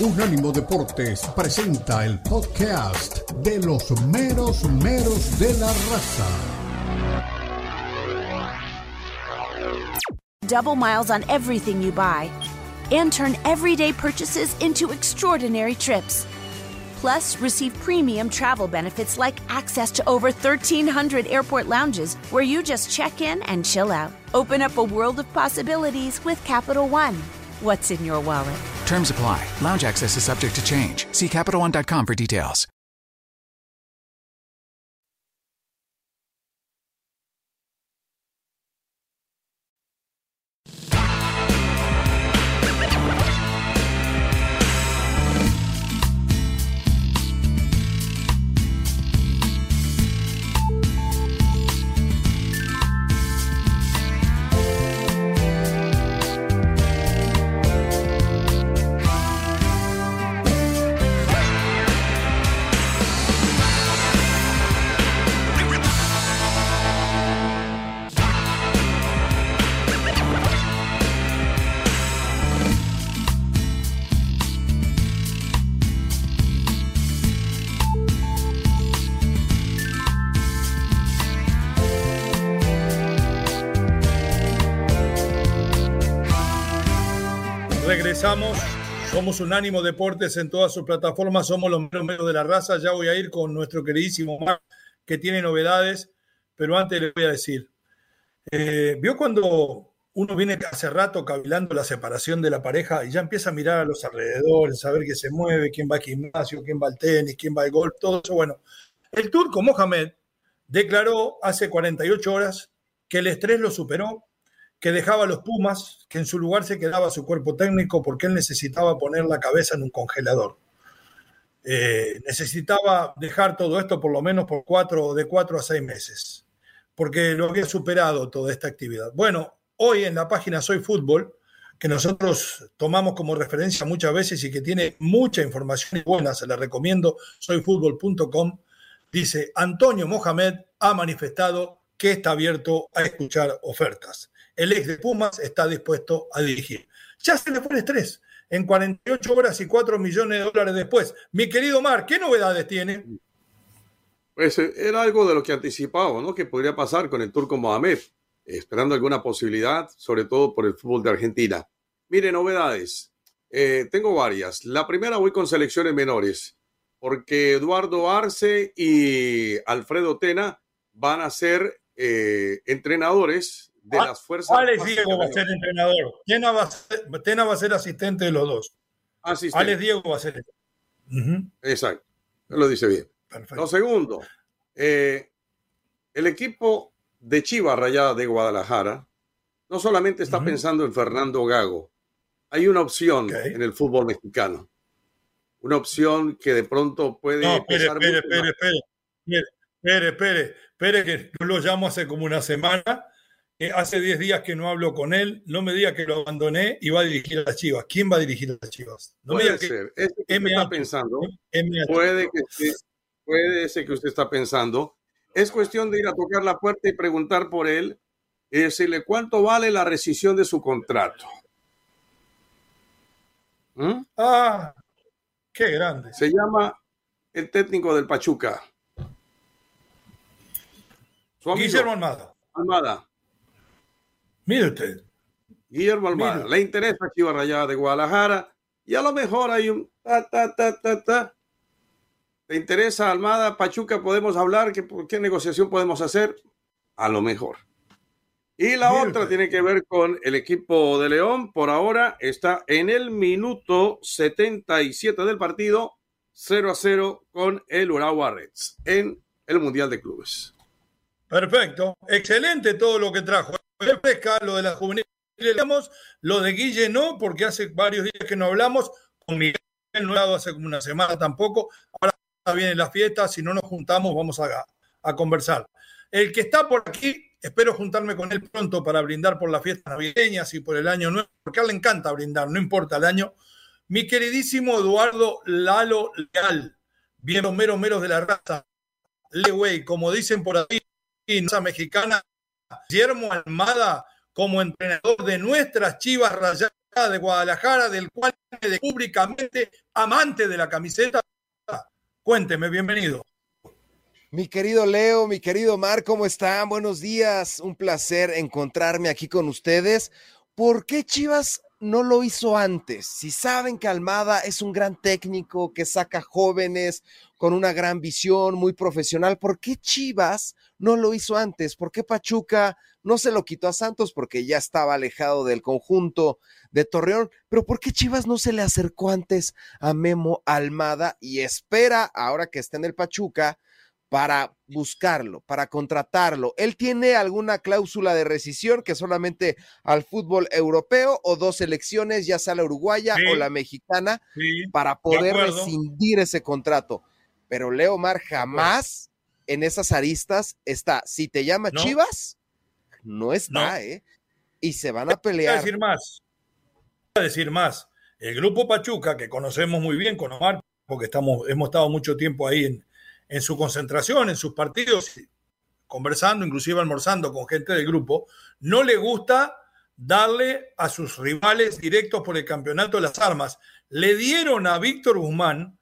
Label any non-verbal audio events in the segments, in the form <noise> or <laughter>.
Unánimo Deportes presenta el podcast de los meros meros de la raza. Double miles on everything you buy and turn everyday purchases into extraordinary trips. Plus, receive premium travel benefits like access to over 1,300 airport lounges where you just check in and chill out. Open up a world of possibilities with Capital One. What's in your wallet? Terms apply. Lounge access is subject to change. See CapitalOne.com for details. Regresamos. Somos Unánimo Deportes en todas sus plataformas. Somos los meros de la raza. Ya voy a ir con nuestro queridísimo Mar, que tiene novedades. Pero antes le voy a decir: eh, ¿Vio cuando uno viene hace rato cavilando la separación de la pareja y ya empieza a mirar a los alrededores, a ver qué se mueve, quién va al gimnasio, quién va al tenis, quién va al golf, todo eso? Bueno, el turco Mohamed declaró hace 48 horas que el estrés lo superó que dejaba a los Pumas, que en su lugar se quedaba su cuerpo técnico porque él necesitaba poner la cabeza en un congelador. Eh, necesitaba dejar todo esto por lo menos por cuatro, de cuatro a seis meses, porque lo había superado toda esta actividad. Bueno, hoy en la página Soy Fútbol, que nosotros tomamos como referencia muchas veces y que tiene mucha información buena, se la recomiendo, soyfútbol.com, dice, Antonio Mohamed ha manifestado que está abierto a escuchar ofertas el ex de Pumas está dispuesto a dirigir. Ya se le fue el estrés. En 48 horas y 4 millones de dólares después. Mi querido Mar, ¿qué novedades tiene? Pues eh, era algo de lo que anticipaba, ¿no? Que podría pasar con el turco Mohamed, esperando alguna posibilidad, sobre todo por el fútbol de Argentina. Mire, novedades. Eh, tengo varias. La primera voy con selecciones menores, porque Eduardo Arce y Alfredo Tena van a ser eh, entrenadores de las fuerzas. Alex Diego va a ser entrenador. Tena va a ser, Tena va a ser asistente de los dos. Asistente. Alex Diego va a ser. Exacto. Lo dice bien. Perfecto. Lo segundo, eh, el equipo de Chivas Rayada de Guadalajara no solamente está pensando en Fernando Gago, hay una opción en el fútbol mexicano. Una opción que de pronto puede. No, espere, espere, espere, espere, espere, espere, espere, que yo lo llamo hace como una semana hace 10 días que no hablo con él, no me diga que lo abandoné y va a dirigir a las Chivas. ¿Quién va a dirigir a las Chivas? No puede ser. Que, está pensando. Puede que puede ser que usted está pensando. Es cuestión de ir a tocar la puerta y preguntar por él y decirle cuánto vale la rescisión de su contrato. ¿Mm? Ah, qué grande. Se llama el técnico del Pachuca. Guillermo Almada. Almada. Mire usted. Guillermo Almada, le interesa Chivas Rayada de Guadalajara y a lo mejor hay un ta, ta, ta, ta, ta. ¿Te interesa Almada? Pachuca, podemos hablar, ¿qué, ¿qué negociación podemos hacer? A lo mejor. Y la otra tiene que ver con el equipo de León. Por ahora está en el minuto 77 del partido, 0 a 0 con el Urawa Reds en el Mundial de Clubes. Perfecto. Excelente todo lo que trajo lo de la juvenil lo de Guille no, porque hace varios días que no hablamos, con Miguel no hablado hace como una semana tampoco, ahora viene la fiesta, si no nos juntamos vamos a, conversar. El que está por aquí, espero juntarme con él pronto para brindar por las fiestas navideñas y por el año nuevo, porque a él le encanta brindar, no importa el año. Mi queridísimo Eduardo Lalo Leal, bien mero meros de la raza, Lewey, como dicen por ahí, esa mexicana, Guillermo Almada como entrenador de nuestras Chivas Rayadas de Guadalajara, del cual es públicamente amante de la camiseta. Cuénteme, bienvenido. Mi querido Leo, mi querido Mar, ¿cómo están? Buenos días. Un placer encontrarme aquí con ustedes. ¿Por qué Chivas no lo hizo antes? Si saben que Almada es un gran técnico que saca jóvenes con una gran visión, muy profesional, ¿por qué Chivas no lo hizo antes? ¿Por qué Pachuca no se lo quitó a Santos porque ya estaba alejado del conjunto de Torreón? Pero ¿por qué Chivas no se le acercó antes a Memo Almada y espera, ahora que está en el Pachuca, para buscarlo, para contratarlo. ¿Él tiene alguna cláusula de rescisión que solamente al fútbol europeo o dos selecciones, ya sea la uruguaya o la mexicana, para poder rescindir ese contrato? Pero Leo Mar jamás en esas aristas está. Si te llama Chivas, no está, ¿eh? Y se van a pelear. Voy a decir más. Voy a decir más. El grupo Pachuca, que conocemos muy bien con Omar, porque estamos, hemos estado mucho tiempo ahí en, en su concentración, en sus partidos, conversando, inclusive almorzando con gente del grupo, no le gusta darle a sus rivales directos por el campeonato de las armas. Le dieron a Víctor Guzmán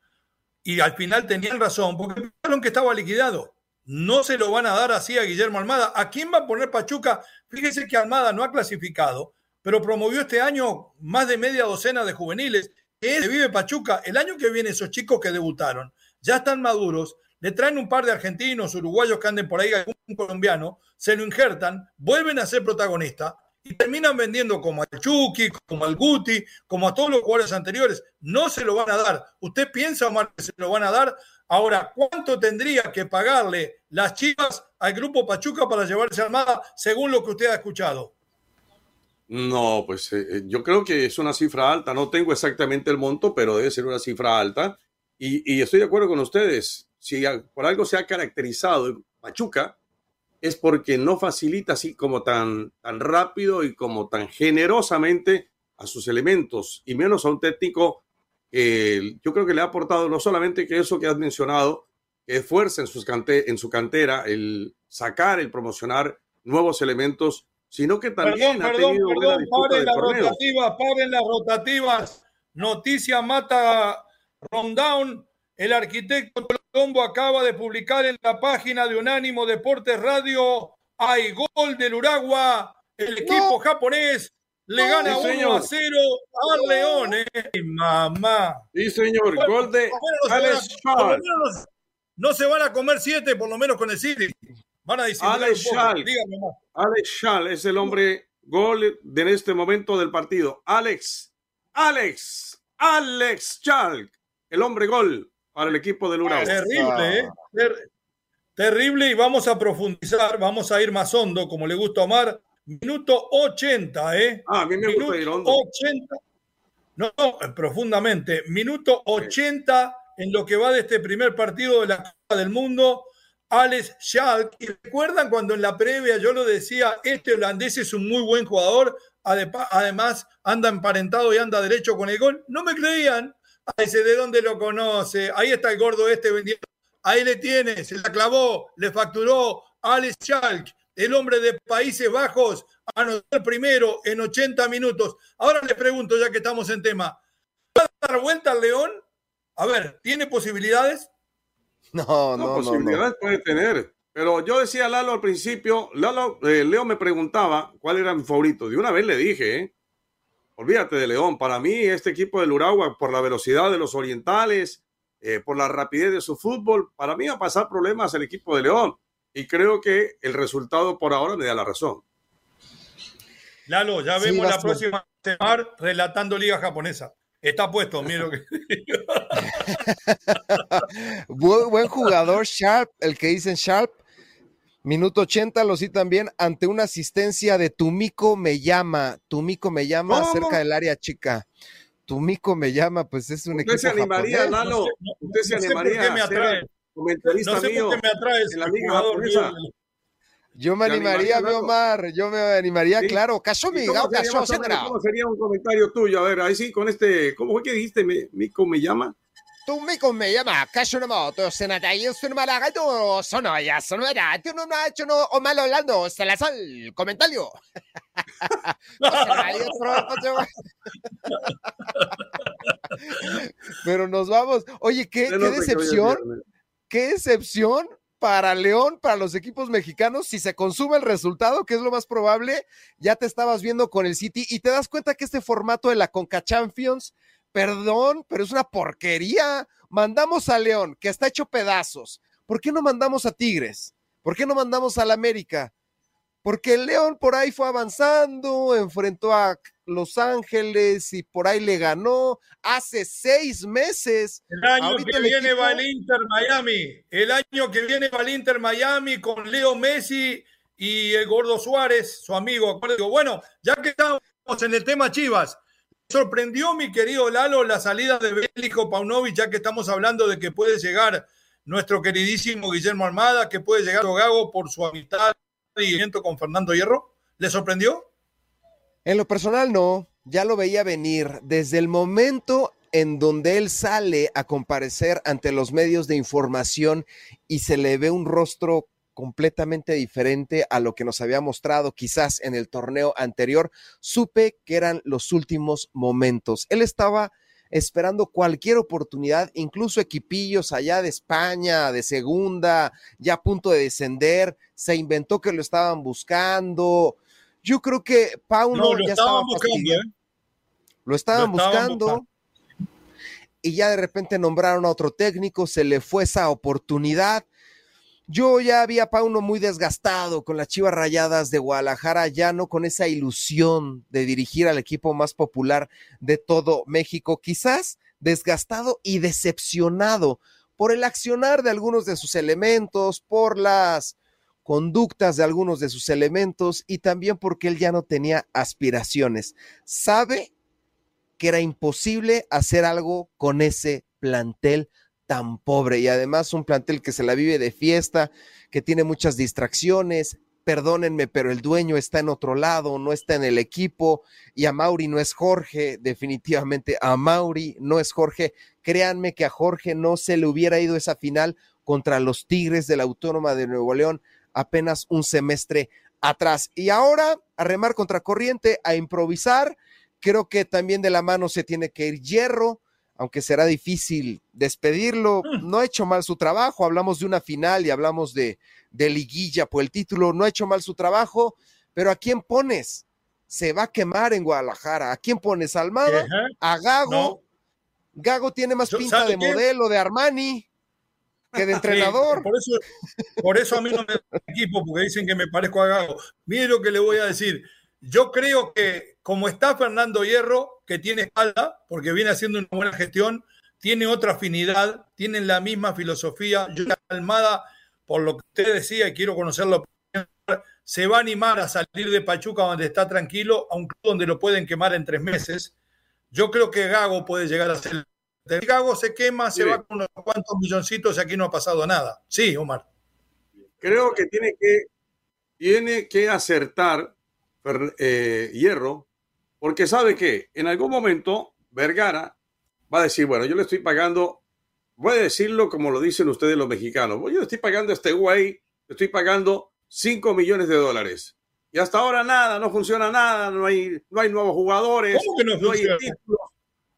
y al final tenían razón porque pensaron que estaba liquidado. No se lo van a dar así a Guillermo Almada. ¿A quién va a poner Pachuca? Fíjese que Almada no ha clasificado, pero promovió este año más de media docena de juveniles. Que vive Pachuca. El año que viene esos chicos que debutaron ya están maduros, le traen un par de argentinos, uruguayos que anden por ahí, algún colombiano, se lo injertan, vuelven a ser protagonistas y terminan vendiendo como al Chucky, como al Guti, como a todos los jugadores anteriores. No se lo van a dar. ¿Usted piensa, Omar, que se lo van a dar? Ahora, ¿cuánto tendría que pagarle las chivas al grupo Pachuca para llevarse armada según lo que usted ha escuchado? No, pues eh, eh, yo creo que es una cifra alta. No tengo exactamente el monto, pero debe ser una cifra alta. Y, y estoy de acuerdo con ustedes si por algo se ha caracterizado Pachuca, es porque no facilita así como tan, tan rápido y como tan generosamente a sus elementos, y menos a un técnico que yo creo que le ha aportado no solamente que eso que has mencionado, que es fuerza en, sus en su cantera, el sacar, el promocionar nuevos elementos, sino que también ha tenido perdón, paren las rotativas, paren las rotativas. Noticia mata Rondown el arquitecto Colombo acaba de publicar en la página de Unánimo Deportes Radio, hay gol del Uruguay, el equipo japonés le gana 1 a 0 al León, eh. mamá. Sí, señor, gol de Alex No se van a comer siete, por lo menos con el City. Van a decir Alex Schall. es el hombre gol de en este momento del partido. Alex, Alex, Alex Schall, el hombre gol para el equipo del Uruguay. Terrible, ¿eh? terrible y vamos a profundizar, vamos a ir más hondo, como le gusta a Omar. Minuto 80, ¿eh? Ah, a mí me gusta hondo. 80. No, no, profundamente. Minuto 80 en lo que va de este primer partido de la Copa del Mundo. Alex Schalk. Y recuerdan cuando en la previa yo lo decía, este holandés es un muy buen jugador, además anda emparentado y anda derecho con el gol. No me creían. Ese de dónde lo conoce. Ahí está el gordo este vendiendo. Ahí le tiene, se la clavó, le facturó Alex Schalk, el hombre de Países Bajos, anotó el primero en 80 minutos. Ahora le pregunto, ya que estamos en tema, ¿va a dar vuelta al León? A ver, ¿tiene posibilidades? No, no, no. Posibilidades puede tener. Pero yo decía a Lalo al principio, Lalo, eh, Leo me preguntaba cuál era mi favorito. De una vez le dije, ¿eh? olvídate de León. Para mí, este equipo del Uruguay, por la velocidad de los orientales, eh, por la rapidez de su fútbol, para mí va a pasar problemas el equipo de León. Y creo que el resultado por ahora me da la razón. Lalo, ya vemos la próxima semana relatando Liga Japonesa. Está puesto, mira que. <laughs> buen, buen jugador, Sharp, el que dicen Sharp, Minuto 80, lo sí también, ante una asistencia de Tumico me llama, Tumico me llama cerca del área chica. Tumico me llama, pues es un equipo. Usted se animaría, Lalo. Usted se animaría. ¿Por me atrae? Comentarista no sé por qué me atrae ese jugador. Yo me animaría, mi Omar, yo me animaría, claro. Caso mi ¿Cómo sería un comentario tuyo? A ver, ahí sí, con este, ¿cómo fue que dijiste? ¿Mico me llama? Tumi con me llama Kashunamoto, Senatayo, Sunumaragato, Sonoya, Sonora, Tununacho, no, o malo hablando, Salazar, comentario. <laughs> <laughs> Pero nos vamos. Oye, qué, qué decepción, qué decepción para León, para los equipos mexicanos, si se consume el resultado, que es lo más probable, ya te estabas viendo con el City y te das cuenta que este formato de la Conca Champions, perdón, pero es una porquería. Mandamos a León, que está hecho pedazos. ¿Por qué no mandamos a Tigres? ¿Por qué no mandamos al América? Porque el León por ahí fue avanzando, enfrentó a Los Ángeles y por ahí le ganó hace seis meses. El año que viene va el Inter Miami. El año que viene va el Inter Miami con Leo Messi y el Gordo Suárez, su amigo. Bueno, ya que estamos en el tema Chivas, sorprendió mi querido Lalo la salida de Bélico Paunovic, ya que estamos hablando de que puede llegar nuestro queridísimo Guillermo Armada, que puede llegar Gago por su amistad con Fernando Hierro? ¿Le sorprendió? En lo personal no, ya lo veía venir desde el momento en donde él sale a comparecer ante los medios de información y se le ve un rostro completamente diferente a lo que nos había mostrado quizás en el torneo anterior, supe que eran los últimos momentos. Él estaba esperando cualquier oportunidad, incluso equipillos allá de España, de segunda, ya a punto de descender, se inventó que lo estaban buscando. Yo creo que Pauno ya estaba buscando, ¿eh? Lo estaban buscando. Y ya de repente nombraron a otro técnico, se le fue esa oportunidad yo ya había a Pauno muy desgastado con las Chivas Rayadas de Guadalajara, ya no con esa ilusión de dirigir al equipo más popular de todo México, quizás desgastado y decepcionado por el accionar de algunos de sus elementos, por las conductas de algunos de sus elementos y también porque él ya no tenía aspiraciones. Sabe que era imposible hacer algo con ese plantel tan pobre y además un plantel que se la vive de fiesta, que tiene muchas distracciones. Perdónenme, pero el dueño está en otro lado, no está en el equipo y a Mauri no es Jorge, definitivamente a Mauri no es Jorge. Créanme que a Jorge no se le hubiera ido esa final contra los Tigres de la Autónoma de Nuevo León apenas un semestre atrás. Y ahora a remar contra corriente, a improvisar. Creo que también de la mano se tiene que ir hierro aunque será difícil despedirlo, mm. no ha hecho mal su trabajo. Hablamos de una final y hablamos de, de liguilla por el título, no ha hecho mal su trabajo, pero ¿a quién pones? Se va a quemar en Guadalajara. ¿A quién pones? ¿Almada? ¿A Gago? Gago tiene más pinta de modelo de Armani que de <laughs> entrenador. por, eso, por eso a mí no me equipo, porque dicen que me parezco a Gago. Mire lo que le voy a decir. Yo creo que como está Fernando Hierro, que tiene espalda, porque viene haciendo una buena gestión, tiene otra afinidad, tienen la misma filosofía. Yo, Almada, por lo que usted decía, y quiero conocerlo, se va a animar a salir de Pachuca donde está tranquilo, a un club donde lo pueden quemar en tres meses. Yo creo que Gago puede llegar a ser. Gago se quema, se va con unos cuantos milloncitos y aquí no ha pasado nada. Sí, Omar. Creo que tiene que, tiene que acertar eh, Hierro, porque sabe que en algún momento Vergara va a decir, bueno, yo le estoy pagando, voy a decirlo como lo dicen ustedes los mexicanos, yo le estoy pagando a este güey, le estoy pagando 5 millones de dólares. Y hasta ahora nada, no funciona nada, no hay, no hay nuevos jugadores, no, hay títulos,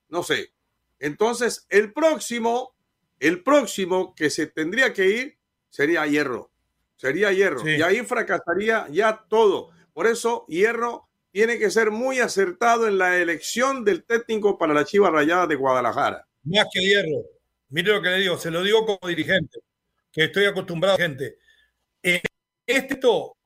no sé. Entonces, el próximo, el próximo que se tendría que ir sería Hierro. Sería Hierro. Y ahí fracasaría ya todo. Por eso, Hierro tiene que ser muy acertado en la elección del técnico para la Chiva Rayada de Guadalajara. Más que Hierro. Mire lo que le digo, se lo digo como dirigente, que estoy acostumbrado a gente. esto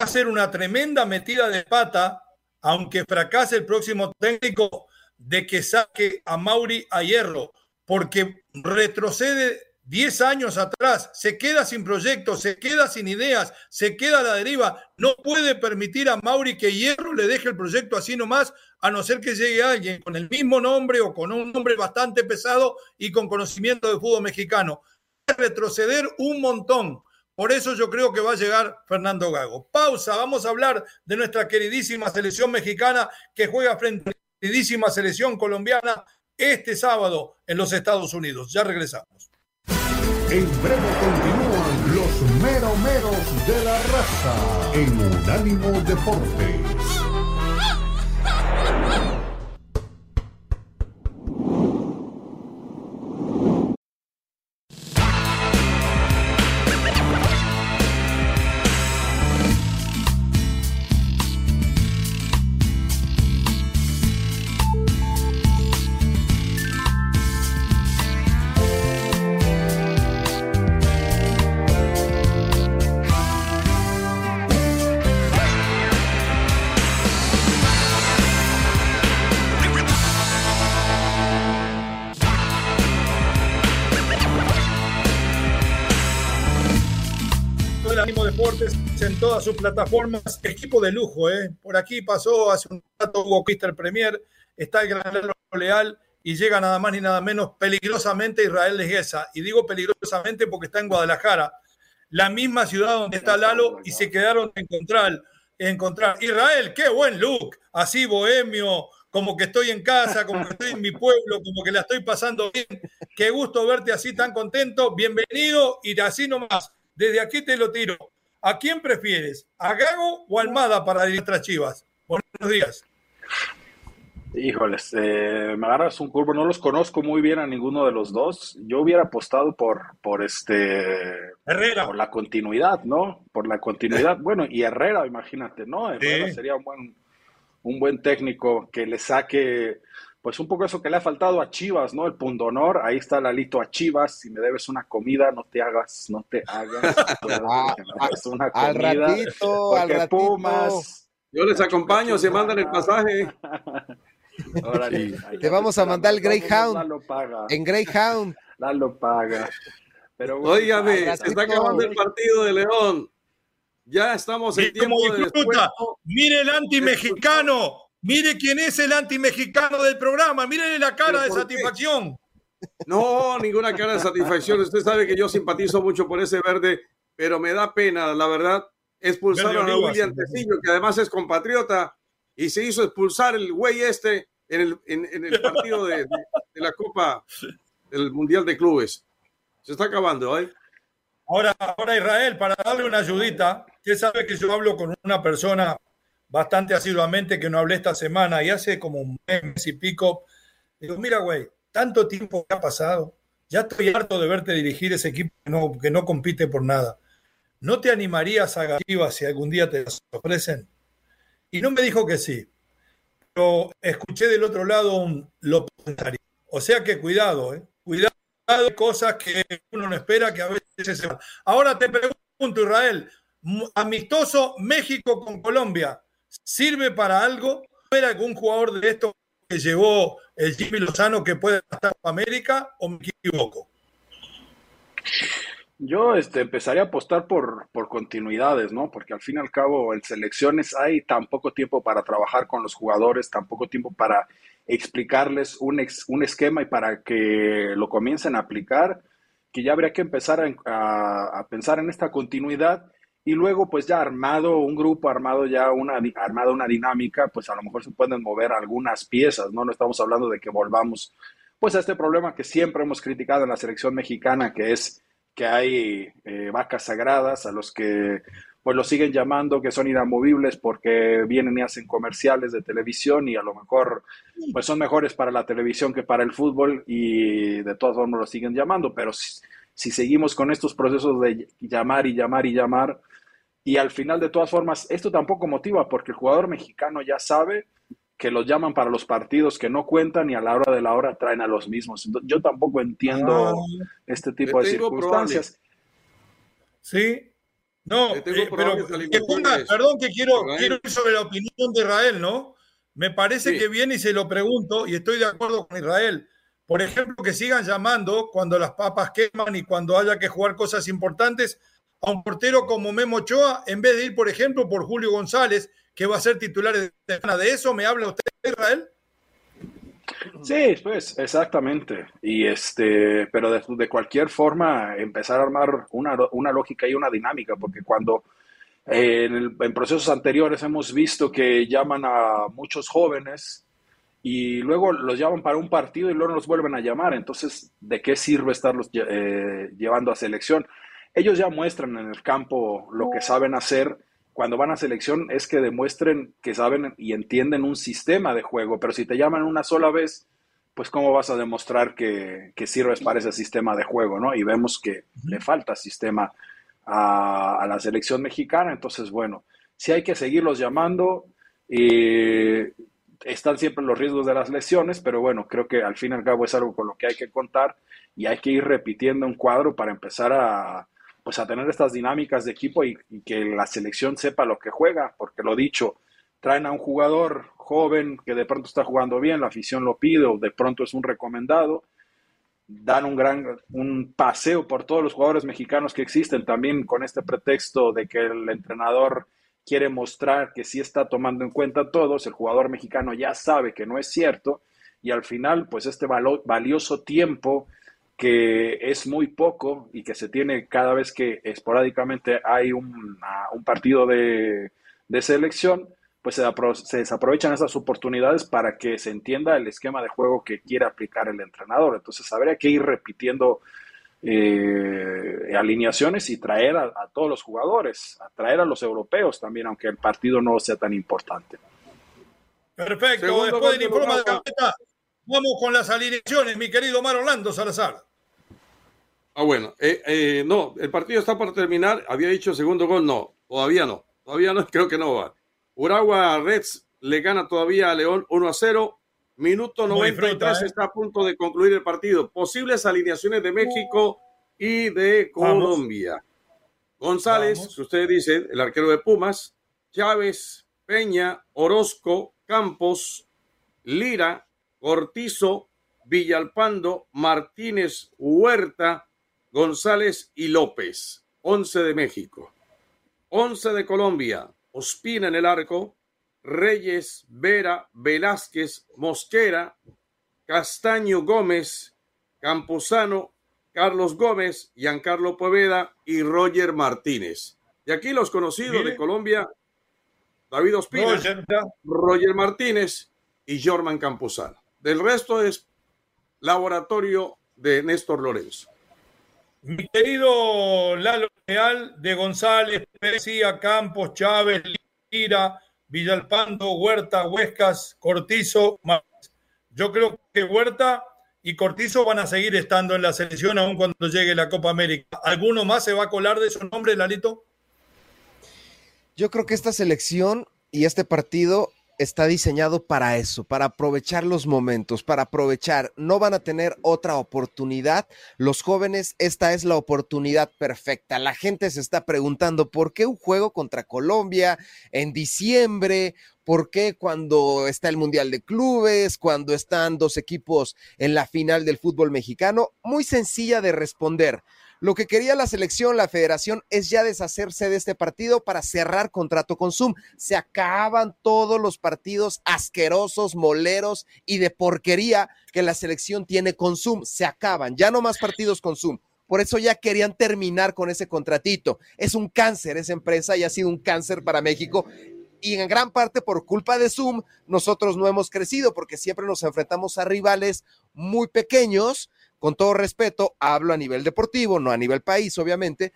va a ser una tremenda metida de pata, aunque fracase el próximo técnico, de que saque a Mauri a Hierro, porque retrocede 10 años atrás, se queda sin proyectos, se queda sin ideas, se queda a la deriva. No puede permitir a Mauri que Hierro le deje el proyecto así nomás, a no ser que llegue alguien con el mismo nombre o con un nombre bastante pesado y con conocimiento de fútbol mexicano. Retroceder un montón. Por eso yo creo que va a llegar Fernando Gago. Pausa, vamos a hablar de nuestra queridísima selección mexicana que juega frente a la queridísima selección colombiana este sábado en los Estados Unidos. Ya regresamos. En breve continúan los meromeros de la raza en Unánimo Deportes. Todas sus plataformas. Equipo de lujo, ¿eh? Por aquí pasó hace un rato Hugo Crister Premier, está el Gran Leal y llega nada más ni nada menos peligrosamente Israel Leguesa. Y digo peligrosamente porque está en Guadalajara, la misma ciudad donde está Lalo y se quedaron en encontrar. encontrar. Israel, qué buen look, así bohemio, como que estoy en casa, como que estoy en mi pueblo, como que la estoy pasando bien. Qué gusto verte así tan contento. Bienvenido y así nomás. Desde aquí te lo tiro. ¿A quién prefieres? ¿A Gago o Almada para a Chivas? Buenos días. Híjoles, eh, me agarras un curvo, no los conozco muy bien a ninguno de los dos. Yo hubiera apostado por, por este Herrera. Por la continuidad, ¿no? Por la continuidad. Bueno, y Herrera, imagínate, ¿no? Herrera sería un buen, un buen técnico que le saque pues un poco eso que le ha faltado a Chivas, ¿no? El pundonor, ahí está Lalito a Chivas, si me debes una comida, no te hagas, no te hagas, <laughs> ah, una comida, al ratito, al ratito. Pumas, Yo les acompaño, se mandan el pasaje. <laughs> te vamos a mandar el Greyhound. En Greyhound. Lalo paga. <laughs> Pero Óigame, se está acabando el partido de León. Ya estamos en tiempo de Mire el anti-mexicano Mire quién es el anti-mexicano del programa. Mírenle la cara de satisfacción. No, ninguna cara de satisfacción. Usted sabe que yo simpatizo mucho por ese verde, pero me da pena, la verdad, expulsar a William Tecillo, que además es compatriota, y se hizo expulsar el güey este en el, en, el partido de, la Copa del Mundial de Clubes. Se está acabando, ¿eh? Ahora, ahora Israel, para darle una ayudita, usted sabe que yo hablo con una persona bastante asiduamente que no hablé esta semana y hace como un mes y pico. Digo, mira, güey, tanto tiempo que ha pasado, ya estoy harto de verte dirigir ese equipo que no, que no compite por nada. ¿No te animarías a Chivas si algún día te las ofrecen? Y no me dijo que sí, pero escuché del otro lado un lo pensaría. O sea que cuidado, ¿eh? cuidado de cosas que uno no espera que a veces se van. Ahora te pregunto, Israel, amistoso México con Colombia sirve para algo? ¿Era algún jugador de esto que llevó el Jimmy Lozano que puede estar en América o me equivoco? Yo este, empezaría a apostar por, por continuidades, ¿no? Porque al fin y al cabo en selecciones hay tan poco tiempo para trabajar con los jugadores, tan poco tiempo para explicarles un, un esquema y para que lo comiencen a aplicar, que ya habría que empezar a, a pensar en esta continuidad y luego pues ya armado un grupo, armado ya una, armado una dinámica, pues a lo mejor se pueden mover algunas piezas, ¿no? No estamos hablando de que volvamos pues a este problema que siempre hemos criticado en la selección mexicana, que es que hay eh, vacas sagradas a los que pues lo siguen llamando que son inamovibles porque vienen y hacen comerciales de televisión y a lo mejor pues son mejores para la televisión que para el fútbol y de todas formas lo siguen llamando, pero si seguimos con estos procesos de llamar y llamar y llamar, y al final, de todas formas, esto tampoco motiva porque el jugador mexicano ya sabe que los llaman para los partidos que no cuentan y a la hora de la hora traen a los mismos. Yo tampoco entiendo ah, este tipo de circunstancias. Sí, no, eh, pero que ponga, perdón que quiero, quiero ir sobre la opinión de Israel, ¿no? Me parece que viene y se lo pregunto y estoy de acuerdo con Israel. Por ejemplo, que sigan llamando cuando las papas queman y cuando haya que jugar cosas importantes a un portero como Memo Ochoa en vez de ir, por ejemplo, por Julio González, que va a ser titular de, de eso. ¿Me habla usted, Israel? Sí, pues exactamente. Y este, pero de, cualquier forma, empezar a armar una, una, lógica y una dinámica, porque cuando en, en, procesos anteriores hemos visto que llaman a muchos jóvenes y luego los llaman para un partido y luego los vuelven a llamar. Entonces, ¿de qué sirve estarlos eh, llevando a selección? Ellos ya muestran en el campo lo que saben hacer. Cuando van a selección es que demuestren que saben y entienden un sistema de juego, pero si te llaman una sola vez, pues cómo vas a demostrar que, que sirves para ese sistema de juego, ¿no? Y vemos que le falta sistema a, a la selección mexicana, entonces, bueno, si hay que seguirlos llamando. Eh, están siempre los riesgos de las lesiones, pero bueno, creo que al fin y al cabo es algo con lo que hay que contar y hay que ir repitiendo un cuadro para empezar a, pues a tener estas dinámicas de equipo y, que la selección sepa lo que juega, porque lo dicho, traen a un jugador joven que de pronto está jugando bien, la afición lo pide o de pronto es un recomendado, dan un gran un paseo por todos los jugadores mexicanos que existen también con este pretexto de que el entrenador quiere mostrar que sí está tomando en cuenta todos, el jugador mexicano ya sabe que no es cierto y al final pues este valioso tiempo que es muy poco y que se tiene cada vez que esporádicamente hay un, un partido de, de, selección, pues se, se, desaprovechan esas oportunidades para que se entienda el esquema de juego que quiere aplicar el entrenador. Entonces habría que ir repitiendo eh, alineaciones y traer a, todos los jugadores, a traer a los europeos también, aunque el partido no sea tan importante. Perfecto, después del informe de Gambetta, vamos con las alineaciones, mi querido Mar Orlando Salazar. Ah, bueno, eh, eh, no, el partido está por terminar, había dicho segundo gol, no, todavía no, todavía no, <laughs> creo que no va. Uragua Reds le gana todavía a León 1 a 0. Minuto 93 ¿eh? está a punto de concluir el partido. Posibles alineaciones de México y de Colombia. González, que usted dice, el arquero de Pumas, Chávez, Peña, Orozco, Campos, Lira, Cortizo, Villalpando, Martínez, Huerta, González y López. 11 de México. 11 de Colombia. Ospina en el arco, Reyes, Vera, Velázquez, Mosquera, Castaño Gómez, Camposano, Carlos Gómez, Giancarlo Poveda y Roger Martínez. Y aquí los conocidos de Colombia, David Ospina, Roger, Martínez y Jorman Camposano. Del resto es laboratorio de Néstor Lorenzo. Mi querido Lalo Real de González, Pérez, Campos, Chávez, Lira, Villalpando, Huerta, Huescas, Cortizo. Yo creo que Huerta y Cortizo van a seguir estando en la selección aún cuando llegue la Copa América. ¿Alguno más se va a colar de esos nombres, Lalito? Yo creo que esta selección y este partido está diseñado para eso, para aprovechar los momentos, para aprovechar. No van a tener otra oportunidad. Los jóvenes, esta es la oportunidad perfecta. La gente se está preguntando por qué un juego contra Colombia en diciembre, ¿Por qué cuando está el Mundial de Clubes, cuando están dos equipos en la final del fútbol mexicano? Muy sencilla de responder. Lo que quería la selección, la federación, es ya deshacerse de este partido para cerrar contrato con Zoom. Se acaban todos los partidos asquerosos, moleros y de porquería que la selección tiene con Zoom. Se acaban, ya no más partidos con Zoom. Por eso ya querían terminar con ese contratito. Es un cáncer esa empresa y ha sido un cáncer para México y en gran parte por culpa de Zoom, nosotros no hemos crecido porque siempre nos enfrentamos a rivales muy pequeños con todo respeto, hablo a nivel deportivo, no a nivel país, obviamente,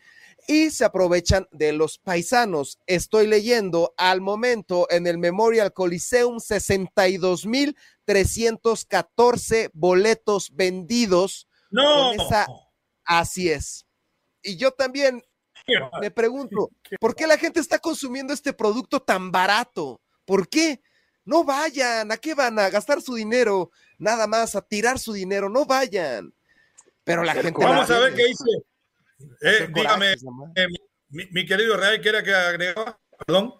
y se aprovechan de los paisanos. Estoy leyendo al momento en el Memorial Coliseum 62.314 boletos vendidos. No. Así es. Y yo también me pregunto, <laughs> ¿por qué la gente está consumiendo este producto tan barato? ¿Por qué? No vayan, ¿a qué van a gastar su dinero? Nada más, a tirar su dinero, no vayan. Pero la gente. Vamos a ver qué dice. Eh, dígame, eh, mi, querido Real, ¿qué era que agregaba? Perdón.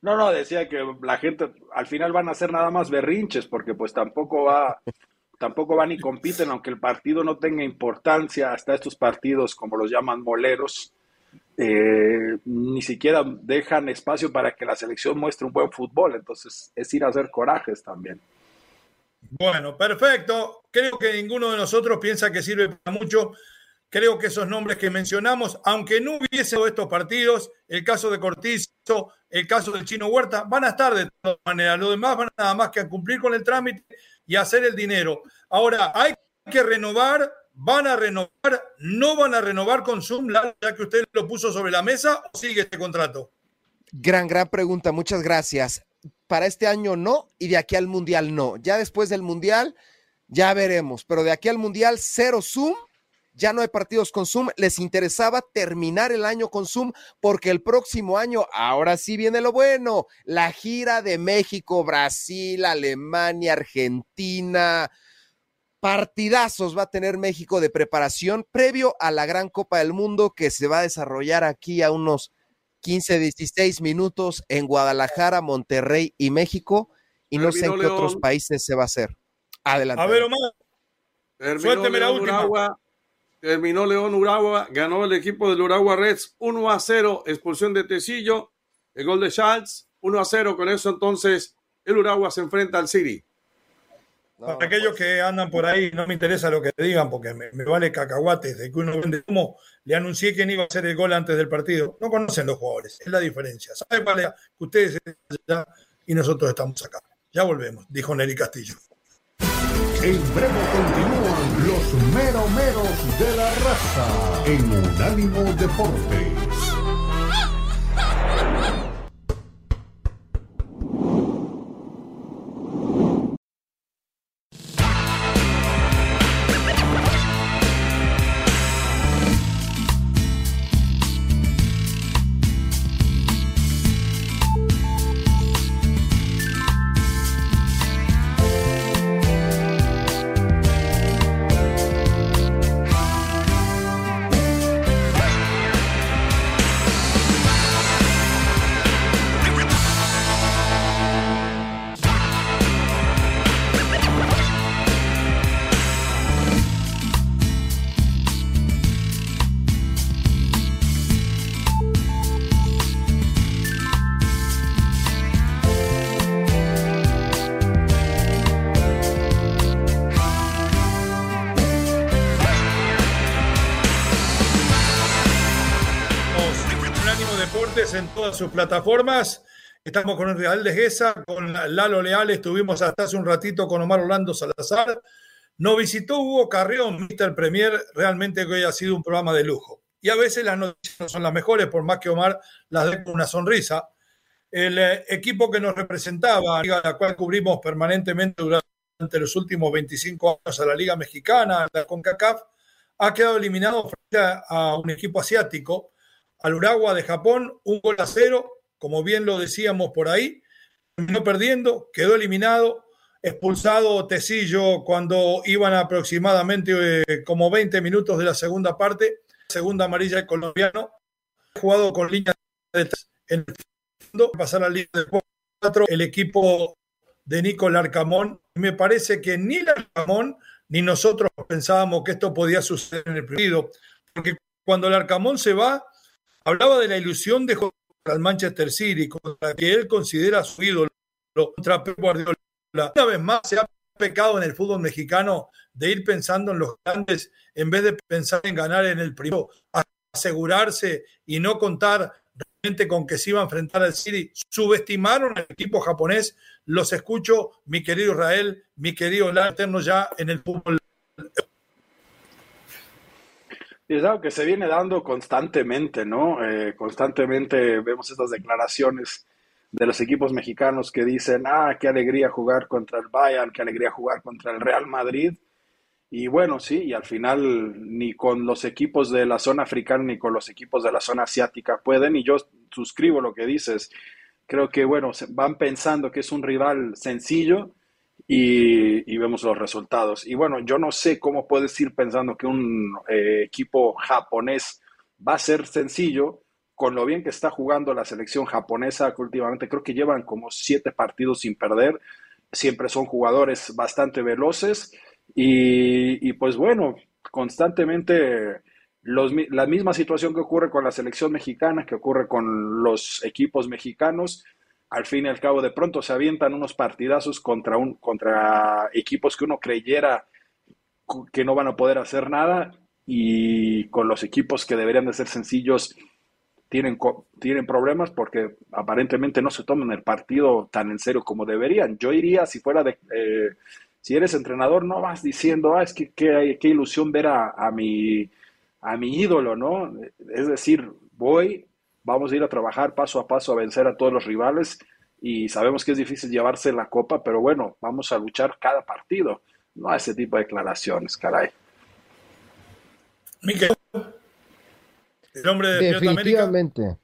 No, no, decía que la gente al final van a hacer nada más berrinches, porque pues tampoco va, tampoco van y compiten, aunque el partido no tenga importancia, hasta estos partidos, como los llaman moleros, eh, ni siquiera dejan espacio para que la selección muestre un buen fútbol. Entonces es ir a hacer corajes también. Bueno, perfecto. Creo que ninguno de nosotros piensa que sirve para mucho. Creo que esos nombres que mencionamos, aunque no hubiese estos partidos, el caso de Cortizo, el caso del chino Huerta, van a estar de todas maneras. Lo demás van nada más que a cumplir con el trámite y hacer el dinero. Ahora, hay que renovar, van a renovar, no van a renovar con Zoom, ya que usted lo puso sobre la mesa, o sigue este contrato. Gran, gran pregunta, muchas gracias. Para este año no y de aquí al Mundial no. Ya después del Mundial ya veremos, pero de aquí al Mundial cero Zoom ya no hay partidos con Zoom, les interesaba terminar el año con Zoom porque el próximo año, ahora sí viene lo bueno, la gira de México, Brasil, Alemania, Argentina, partidazos va a tener México de preparación previo a la gran Copa del Mundo que se va a desarrollar aquí a unos 15, 16 minutos en Guadalajara, Monterrey y México. Y no sé en qué otros países se va a hacer. Adelante. A ver, Omar. Suélteme la última. Terminó León Uragua, ganó el equipo del Uragua Reds 1 a 0, expulsión de Tecillo, el gol de Schultz, 1 a 0. Con eso entonces el Uragua se enfrenta al City. Para aquellos que andan por ahí, no me interesa lo que digan porque me, vale cacahuates de que uno vende como Le anuncié quién iba a hacer el gol antes del partido. No conocen los jugadores, es la diferencia. ¿Saben cuál es? Que ustedes están allá y nosotros estamos acá. Ya volvemos, dijo Nelly Castillo. En breve continúan los meromeros de la raza en Unánimo Deportes. Sus plataformas. Estamos con el Real de Gesa, con Lalo Leal, estuvimos hasta hace un ratito con Omar Orlando Salazar. Nos visitó Hugo Carrión, Mr. Premier, realmente que hoy ha sido un programa de lujo. Y a veces las noticias no son las mejores, por más que Omar las dé con una sonrisa. El eh, equipo que nos representaba, la cual cubrimos permanentemente durante los últimos 25 años a la Liga Mexicana, la CONCACAF, ha quedado eliminado frente a un equipo asiático al Uragua de Japón, un gol a cero, como bien lo decíamos por ahí, terminó perdiendo, quedó eliminado, expulsado Tecillo cuando iban aproximadamente eh, como 20 minutos de la segunda parte, segunda amarilla el colombiano, jugado con línea de en el fondo, pasar a línea de cuatro, el equipo de Nico Larcamón. Me parece que ni Larcamón ni nosotros pensábamos que esto podía suceder en el partido, porque cuando Larcamón se va, Hablaba de la ilusión de jugar al Manchester City, contra que él considera su ídolo, contra Pep Guardiola. Una vez más se ha pecado en el fútbol mexicano de ir pensando en los grandes en vez de pensar en ganar en el primero, asegurarse y no contar realmente con que se iba a enfrentar al City. Subestimaron al equipo japonés. Los escucho, mi querido Israel, mi querido Eterno ya en el fútbol y es algo que se viene dando constantemente, ¿no? Eh, constantemente vemos estas declaraciones de los equipos mexicanos que dicen, ah, qué alegría jugar contra el Bayern, qué alegría jugar contra el Real Madrid. Y bueno, sí, y al final ni con los equipos de la zona africana ni con los equipos de la zona asiática pueden. Y yo suscribo lo que dices. Creo que, bueno, van pensando que es un rival sencillo y, vemos los resultados. Y bueno, yo no sé cómo puedes ir pensando que un eh, equipo japonés va a ser sencillo con lo bien que está jugando la selección japonesa, que últimamente creo que llevan como siete partidos sin perder. Siempre son jugadores bastante veloces y, pues bueno, constantemente la misma situación que ocurre con la selección mexicana, que ocurre con los equipos mexicanos, al fin y al cabo de pronto se avientan unos partidazos contra, un, contra equipos que uno creyera que no van a poder hacer nada y con los equipos que deberían de ser sencillos tienen, tienen problemas porque aparentemente no se toman el partido tan en serio como deberían. Yo iría, si fuera de, eh, si eres entrenador, no vas diciendo, ah, es que qué, ilusión ver a, a, mi, a mi ídolo, ¿no? Es decir, voy, vamos a ir a trabajar paso a paso a vencer a todos los rivales y sabemos que es difícil llevarse la copa, pero bueno, vamos a luchar cada partido, no a ese tipo de declaraciones, caray. Miquel, el hombre de Definitivamente.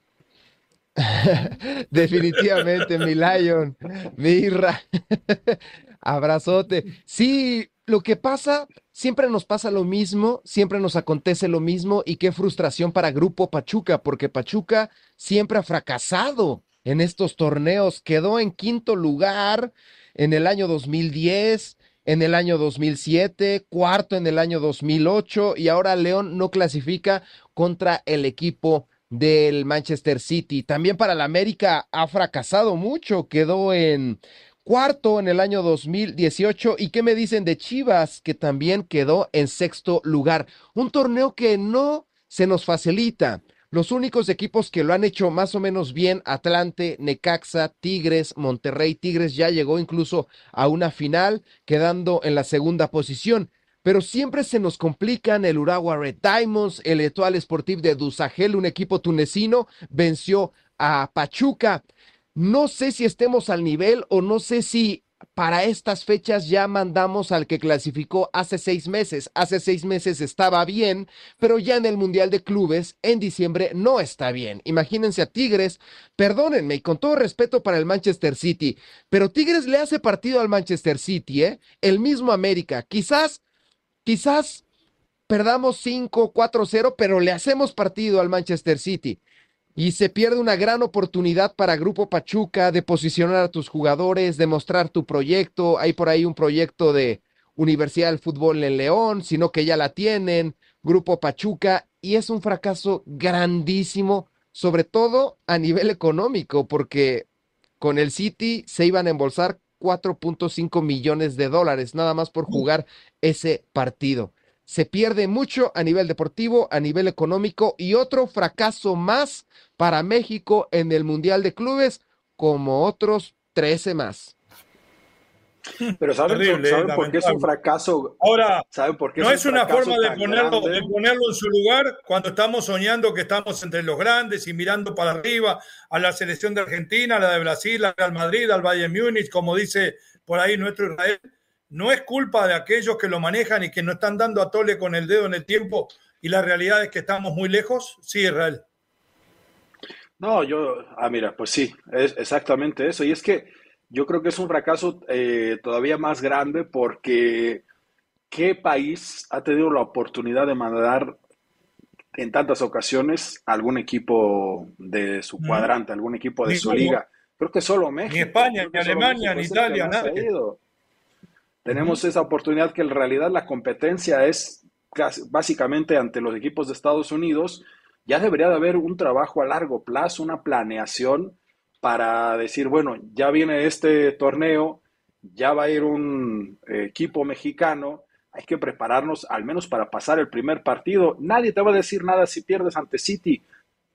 <laughs> Definitivamente, mi Lion, mi Irra. <laughs> Abrazote. Sí, lo que pasa, siempre nos pasa lo mismo, siempre nos acontece lo mismo y qué frustración para Grupo Pachuca, porque Pachuca siempre ha fracasado en estos torneos. Quedó en quinto lugar en el año 2010, en el año 2007, cuarto en el año 2008 y ahora León no clasifica contra el equipo del Manchester City. También para la América ha fracasado mucho, quedó en cuarto en el año 2018. ¿Y qué me dicen de Chivas, que también quedó en sexto lugar? Un torneo que no se nos facilita. Los únicos equipos que lo han hecho más o menos bien, Atlante, Necaxa, Tigres, Monterrey, Tigres ya llegó incluso a una final, quedando en la segunda posición. Pero siempre se nos complican el Urawa Red Diamonds, el Etoile Sportif de Dusagel, un equipo tunecino, venció a Pachuca. No sé si estemos al nivel o no sé si para estas fechas ya mandamos al que clasificó hace seis meses. Hace seis meses estaba bien, pero ya en el Mundial de Clubes, en diciembre, no está bien. Imagínense a Tigres, perdónenme, y con todo respeto para el Manchester City, pero Tigres le hace partido al Manchester City, ¿eh? El mismo América. Quizás, quizás perdamos 5, 4-0, pero le hacemos partido al Manchester City y se pierde una gran oportunidad para Grupo Pachuca de posicionar a tus jugadores, de mostrar tu proyecto. Hay por ahí un proyecto de Universidad del Fútbol en León, sino que ya la tienen, Grupo Pachuca, y es un fracaso grandísimo, sobre todo a nivel económico, porque con el City se iban a embolsar 4.5 millones de dólares, nada más por jugar ese partido. Se pierde mucho a nivel deportivo, a nivel económico y otro fracaso más para México en el Mundial de Clubes, como otros 13 más. Pero ¿saben, por qué es un fracaso? Ahora, ¿saben por qué no es, una forma de ponerlo, de ponerlo en su lugar cuando estamos soñando que estamos entre los grandes y mirando para arriba a la selección de Argentina, a la de Brasil, al Real Madrid, al Bayern Múnich, como dice por ahí nuestro Israel. No es culpa de aquellos que lo manejan y que no están dando a tole con el dedo en el tiempo y la realidad es que estamos muy lejos. Sí, Israel. No, yo, ah, mira, pues sí, es exactamente eso. Y es que yo creo que es un fracaso eh, todavía más grande porque ¿qué país ha tenido la oportunidad de mandar en tantas ocasiones algún equipo de su cuadrante, algún equipo de su liga? Creo que solo México. Ni España, ni Alemania, ni Italia, nada. Tenemos esa oportunidad que en realidad la competencia es básicamente ante los equipos de Estados Unidos ya debería de haber un trabajo a largo plazo, una planeación para decir, bueno, ya viene este torneo, ya va a ir un eh, equipo mexicano, hay que prepararnos al menos para pasar el primer partido. Nadie te va a decir nada si pierdes ante City,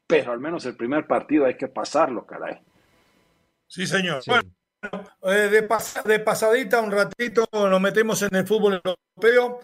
pero al menos el primer partido hay que pasarlo, caray. Sí, señor. Bueno, eh, de, de pasadita un ratito nos metemos en el fútbol europeo.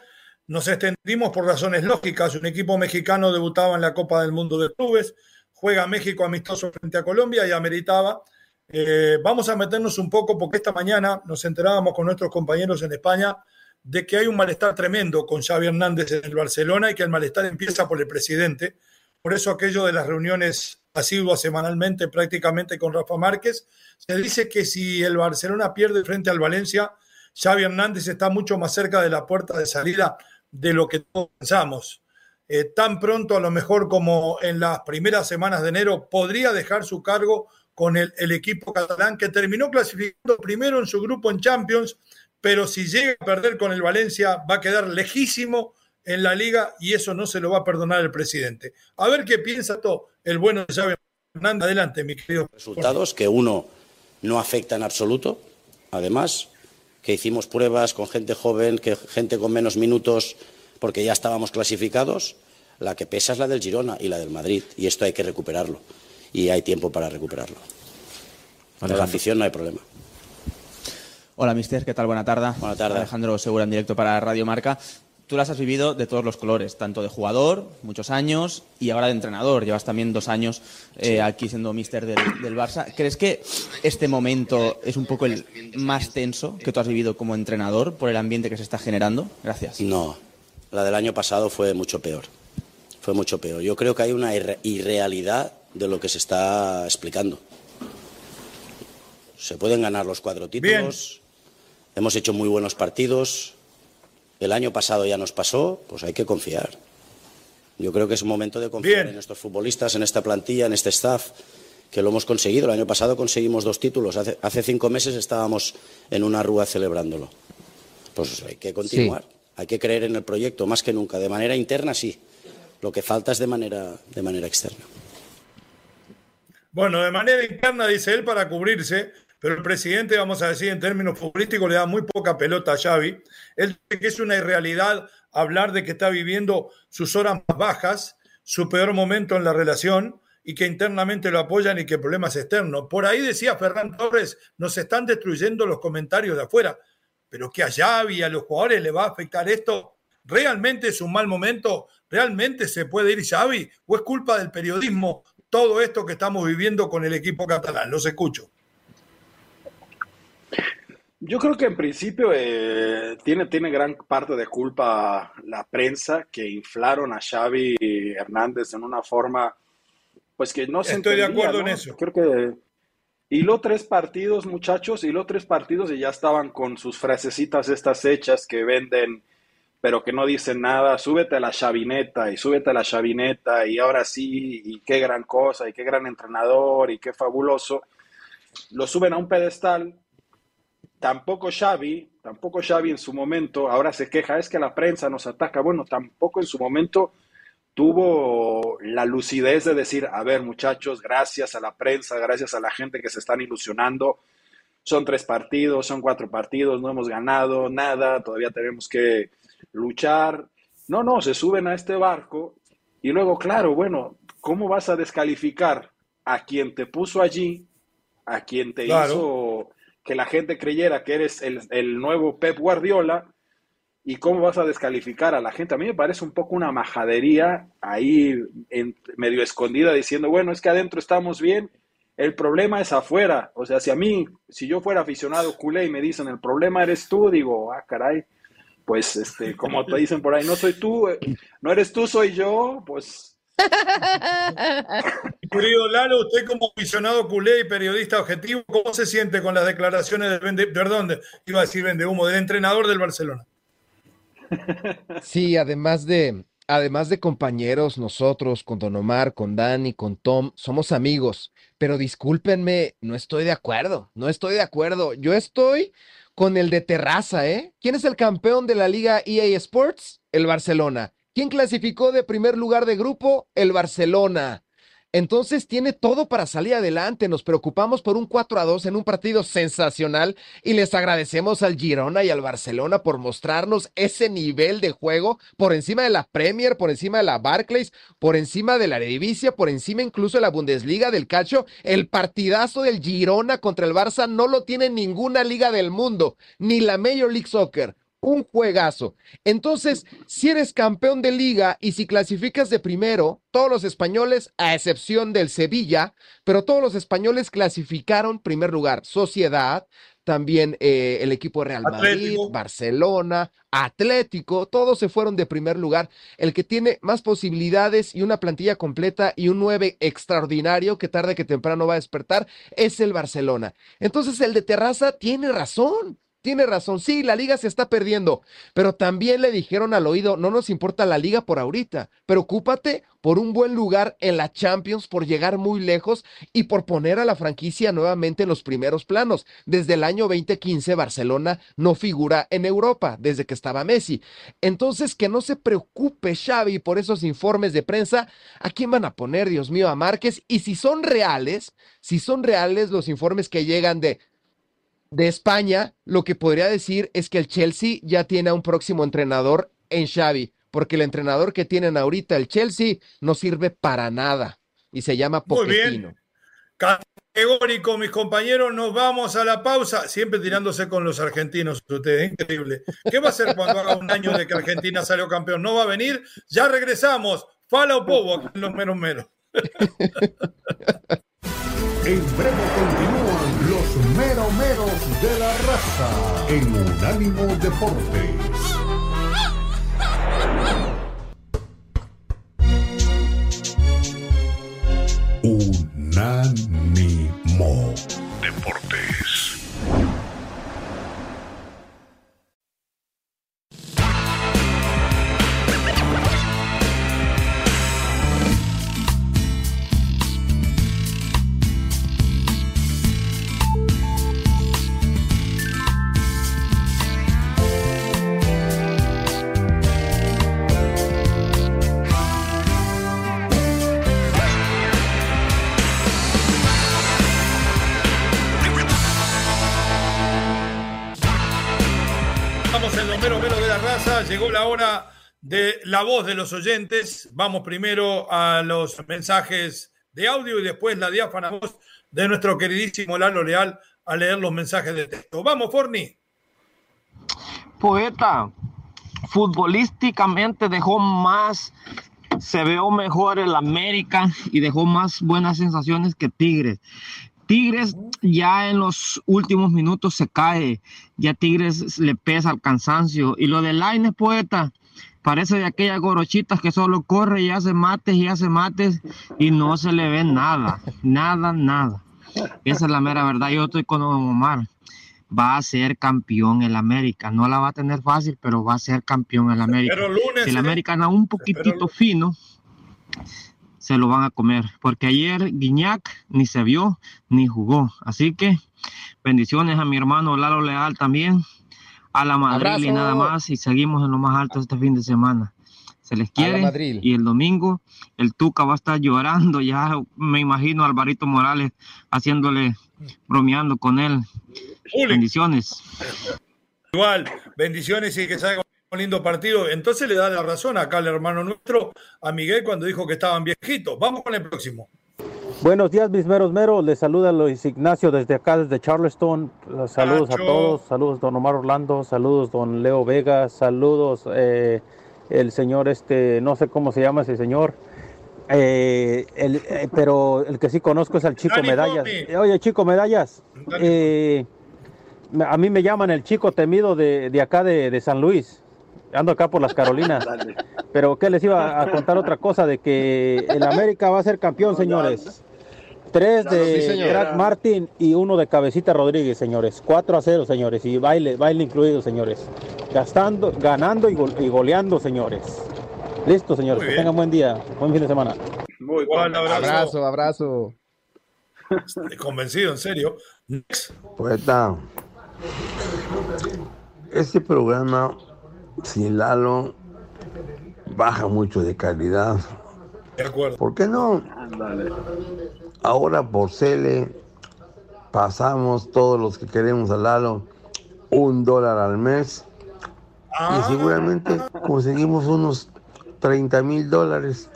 Nos extendimos por razones lógicas. Un equipo mexicano debutaba en la Copa del Mundo de Clubes, juega México amistoso frente a Colombia y ameritaba. Eh, vamos a meternos un poco porque esta mañana nos enterábamos con nuestros compañeros en España de que hay un malestar tremendo con Xavi Hernández en el Barcelona y que el malestar empieza por el presidente. Por eso aquello de las reuniones asiduas semanalmente prácticamente con Rafa Márquez, se dice que si el Barcelona pierde frente al Valencia, Xavi Hernández está mucho más cerca de la puerta de salida de lo que todos pensamos. Eh, tan pronto, a lo mejor como en las primeras semanas de enero, podría dejar su cargo con el, equipo catalán que terminó clasificando primero en su grupo en Champions, pero si llega a perder con el Valencia va a quedar lejísimo en la liga y eso no se lo va a perdonar el presidente. A ver qué piensa todo el bueno de Xavi Hernández. Adelante, mi querido. Resultados que uno no afecta en absoluto, además, que hicimos pruebas con gente joven, que gente con menos minutos, porque ya estábamos clasificados. La que pesa es la del Girona y la del Madrid, y esto hay que recuperarlo, y hay tiempo para recuperarlo. Para la afición no hay problema. Hola, mister, ¿qué tal? Buena tarde. Buena tarde. Alejandro Segura en directo para Radio Marca. Tú las has vivido de todos los colores, tanto de jugador, muchos años, y ahora de entrenador. Llevas también dos años eh, aquí siendo mister del, del, Barça. ¿Crees que este momento es un poco el más tenso que tú has vivido como entrenador por el ambiente que se está generando? Gracias. No, la del año pasado fue mucho peor. Fue mucho peor. Yo creo que hay una irre irrealidad de lo que se está explicando. Se pueden ganar los cuatro títulos. Bien. Hemos hecho muy buenos partidos el año pasado ya nos pasó, pues hay que confiar. Yo creo que es un momento de confiar Bien. en estos futbolistas, en esta plantilla, en este staff, que lo hemos conseguido. El año pasado conseguimos dos títulos. Hace, hace cinco meses estábamos en una rúa celebrándolo. Pues hay que continuar. Sí. Hay que creer en el proyecto más que nunca. De manera interna, sí. Lo que falta es de manera, de manera externa. Bueno, de manera interna, dice él, para cubrirse, pero el presidente, vamos a decir, en términos futbolísticos, le da muy poca pelota a Xavi. Él dice que es una irrealidad hablar de que está viviendo sus horas más bajas, su peor momento en la relación y que internamente lo apoyan y que problemas externos. Por ahí decía Ferran Torres, nos están destruyendo los comentarios de afuera, pero que a Xavi y a los jugadores le va a afectar esto. ¿Realmente es un mal momento? ¿Realmente se puede ir Xavi? ¿O es culpa del periodismo todo esto que estamos viviendo con el equipo catalán? Los escucho. Yo creo que en principio eh, tiene, tiene gran parte de culpa la prensa que inflaron a Xavi Hernández en una forma pues que no se Estoy entendía, de acuerdo ¿no? en eso. Creo que hiló tres partidos, muchachos, hiló tres partidos y ya estaban con sus frasecitas estas hechas que venden pero que no dicen nada, súbete a la chavineta y súbete a la chavineta y ahora sí, y qué gran cosa, y qué gran entrenador, y qué fabuloso. Lo suben a un pedestal tampoco Xavi, tampoco Xavi en su momento, ahora se queja, es que la prensa nos ataca. Bueno, tampoco en su momento tuvo la lucidez de decir, a ver muchachos, gracias a la prensa, gracias a la gente que se están ilusionando. Son tres partidos, son cuatro partidos, no hemos ganado nada, todavía tenemos que luchar. No, no, se suben a este barco y luego, claro, bueno, ¿cómo vas a descalificar a quien te puso allí, a quien te Claro. hizo que la gente creyera que eres el, el nuevo Pep Guardiola y cómo vas a descalificar a la gente. A mí me parece un poco una majadería ahí en- medio escondida diciendo, bueno, es que adentro estamos bien, el problema es afuera. O sea, si a mí, si yo fuera aficionado culé y me dicen, el problema eres tú, digo, ah, caray, pues, este, como te dicen por ahí, no soy tú, eh, no eres tú, soy yo, pues <laughs> Querido Lalo, usted como aficionado culé y periodista objetivo, ¿cómo se siente con las declaraciones del vende, perdón, de- iba a decir vende humo, del entrenador del Barcelona? <laughs> Sí, además de, además de compañeros, nosotros con Don Omar, con Dani, con Tom, somos amigos. Pero discúlpenme, no estoy de acuerdo, no estoy de acuerdo. Yo estoy con el de Terraza, ¿eh? ¿Quién es el campeón de la Liga EA Sports? El Barcelona. ¿Quién clasificó de primer lugar de grupo? El Barcelona. Entonces tiene todo para salir adelante. Nos preocupamos por un 4 a 2 en un partido sensacional y les agradecemos al Girona y al Barcelona por mostrarnos ese nivel de juego por encima de la Premier, por encima de la Barclays, por encima de la Eredivisie, por encima incluso de la Bundesliga del Calcio. El partidazo del Girona contra el Barça no lo tiene ninguna liga del mundo, ni la Major League Soccer un juegazo. Entonces, si eres campeón de liga y si clasificas de primero, todos los españoles, a excepción del Sevilla, pero todos los españoles clasificaron primer lugar. Sociedad, también eh, el equipo de Real Madrid, Atlético. Barcelona, Atlético, todos se fueron de primer lugar. El que tiene más posibilidades y una plantilla completa y un 9 extraordinario que tarde que temprano va a despertar es el Barcelona. Entonces, el de Terraza tiene razón. Tiene razón, sí, la liga se está perdiendo, pero también le dijeron al oído, no nos importa la liga por ahorita, preocúpate por un buen lugar en la Champions, por llegar muy lejos y por poner a la franquicia nuevamente en los primeros planos. Desde el año 2015 Barcelona no figura en Europa, desde que estaba Messi. Entonces, que no se preocupe Xavi por esos informes de prensa, ¿a quién van a poner, Dios mío, a Márquez? Y si son reales, si son reales los informes que llegan de de España, lo que podría decir es que el Chelsea ya tiene a un próximo entrenador en Xavi. porque el entrenador que tienen ahorita, el Chelsea, no sirve para nada y se llama Pochettino. Categórico, mis compañeros, nos vamos a la pausa. Siempre tirándose con los argentinos, ustedes, increíble. ¿Qué va a hacer cuando haga un año de que Argentina salió campeón? ¿No va a venir? Ya regresamos. Fala o povo, los menos menos. <laughs> En breve continúan los meromeros de la raza en Unánimo Deportes. Unánimo los meros de la raza. Llegó la hora de la voz de los oyentes. Vamos primero a los mensajes de audio y después la diáfana voz de nuestro queridísimo Lalo Leal a leer los mensajes de texto. Vamos, Forni. Poeta, futbolísticamente dejó más, se veo mejor el América y dejó más buenas sensaciones que Tigres. Tigres ya en los últimos minutos se cae, ya Tigres le pesa el cansancio. Y lo de Laines, poeta, parece de aquellas gorochitas que solo corre y hace mates y hace mates y no se le ve nada, nada, nada. Esa es la mera verdad. Yo estoy con Omar. Va a ser campeón el América. No la va a tener fácil, pero va a ser campeón el América. Pero lunes, si el ¿eh? América anda un poquitito fino, se lo van a comer. Porque ayer Guiñac ni se vio ni jugó. Así que bendiciones a mi hermano Lalo Leal también. A la Madrid y nada más. Y seguimos en lo más alto este fin de semana. Se les quiere. Madrid. Y el domingo el Tuca va a estar llorando. Ya me imagino a Alvarito Morales haciéndole, bromeando con él. Bendiciones. Igual, bendiciones y que salga un lindo partido. Entonces le da la razón acá al hermano nuestro, a Miguel, cuando dijo que estaban viejitos. Vamos con el próximo. Buenos días, mis meros meros. Les saluda Luis Ignacio desde acá, desde Charleston. Saludos a todos. Saludos, don Omar Orlando. Saludos, don Leo Vega. Saludos, eh, el señor, este, no sé cómo se llama ese señor. Eh, el- eh, pero el que sí conozco es al Chico Dani Medallas. Oye, Chico Medallas. A mí me llaman el chico temido de, de acá de, de San Luis. Ando acá por las Carolinas. <laughs> Pero que les iba a contar otra cosa de que el América va a ser campeón, señores. Tres de. Crack Martin y uno de Cabecita Rodríguez, señores. 4 a 0, señores. Y baile, baile incluido, señores. Gastando, ganando y, gol- y goleando, señores. Listo, señores. Muy Que bien. tengan buen día. Buen fin de semana. Muy bueno. abrazo. Abrazo, abrazo. Convencido, en serio. Poeta, este programa, sin Lalo, baja mucho de calidad. De acuerdo. ¿Por qué no? Ahora por Cele pasamos todos los que queremos a Lalo un dólar al mes Ah, y seguramente conseguimos unos 30 mil dólares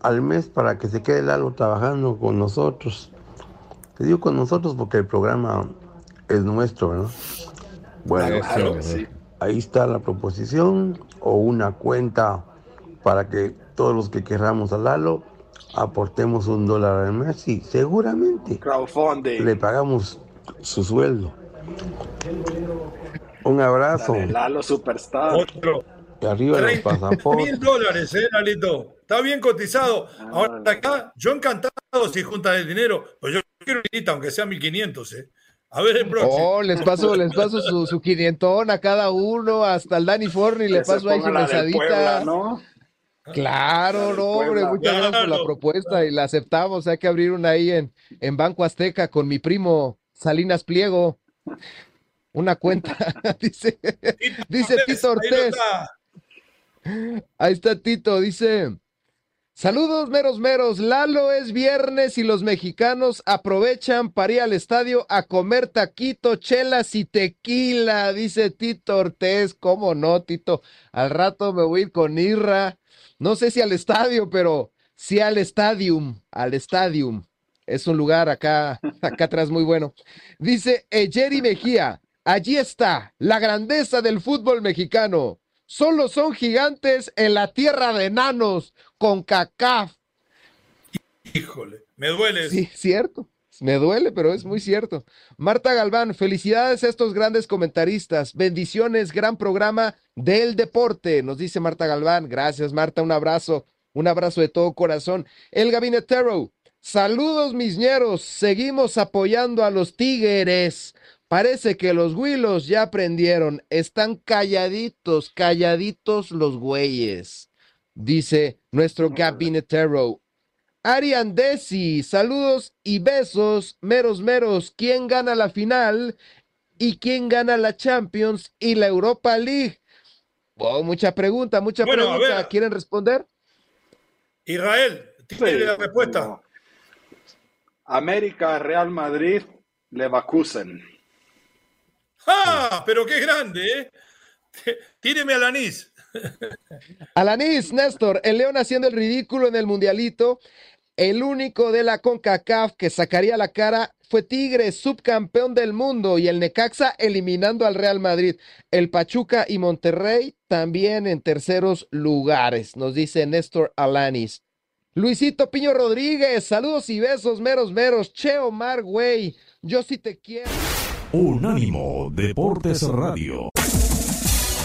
al mes para que se quede Lalo trabajando con nosotros. Te digo con nosotros porque el programa es nuestro, ¿verdad? Bueno, Claro sí. Ahí está la proposición o una cuenta para que todos los que querramos a Lalo aportemos un dólar al mes y seguramente Crowdfunding. le pagamos su sueldo. Un abrazo. Dale, Lalo Superstar. Otro. Y arriba los 30 pasaportes. mil dólares, ¿eh, Lalito? Está bien cotizado. Ahora acá, yo encantado si junta el dinero, pues yo quiero un aunque sea 1500, ¿eh? A ver el próximo. Oh, les paso, les paso su, su quinientón a cada uno, hasta el Dani Forni le paso ahí su. Puebla, ¿no? Claro, no, hombre, muchas gracias por la propuesta y la aceptamos. Hay que abrir una ahí en, en Banco Azteca con mi primo Salinas Pliego. Una cuenta, dice, <laughs> dice Tito Ahí Ortiz. está. Ahí está Tito, dice, Saludos, meros meros. Lalo es viernes y los mexicanos aprovechan para ir al estadio a comer taquito, chelas y tequila, dice Tito Ortez. ¿Cómo no, Tito? Al rato me voy a ir con Irra. No sé si al estadio, pero sí al stadium, al stadium. Es un lugar acá, acá atrás muy bueno. Dice Jerry Mejía, allí está la grandeza del fútbol mexicano. Solo son gigantes en la tierra de enanos con CACAF. Híjole, me duele. Sí, cierto. Me duele, pero es muy cierto. Marta Galván, felicidades a estos grandes comentaristas. Bendiciones, gran programa del deporte, nos dice Marta Galván. Gracias, Marta, un abrazo, un abrazo de todo corazón. El gabinetero, saludos, mis ñeros. Seguimos apoyando a los tigres. Parece que los Willos ya aprendieron. Están calladitos, calladitos los güeyes. Dice nuestro gabinetero. Arian Desi, saludos y besos, meros meros. ¿Quién gana la final? ¿Y quién gana la Champions y la Europa League? Oh, mucha pregunta, mucha Bueno, a pregunta. ver. ¿Quieren responder? Israel, tiene la respuesta. América, Real Madrid, Leverkusen. ¡Ah! Pero qué grande, ¿eh? Tíreme al anís. Alanis, Néstor, el León haciendo el ridículo en el Mundialito. El único de la CONCACAF que sacaría la cara fue Tigres, subcampeón del mundo, y el Necaxa eliminando al Real Madrid. El Pachuca y Monterrey también en terceros lugares, nos dice Néstor Alanis. Luisito Piño Rodríguez, saludos y besos, meros, meros. Che Omar, güey, yo sí te quiero. Unánimo Deportes Radio.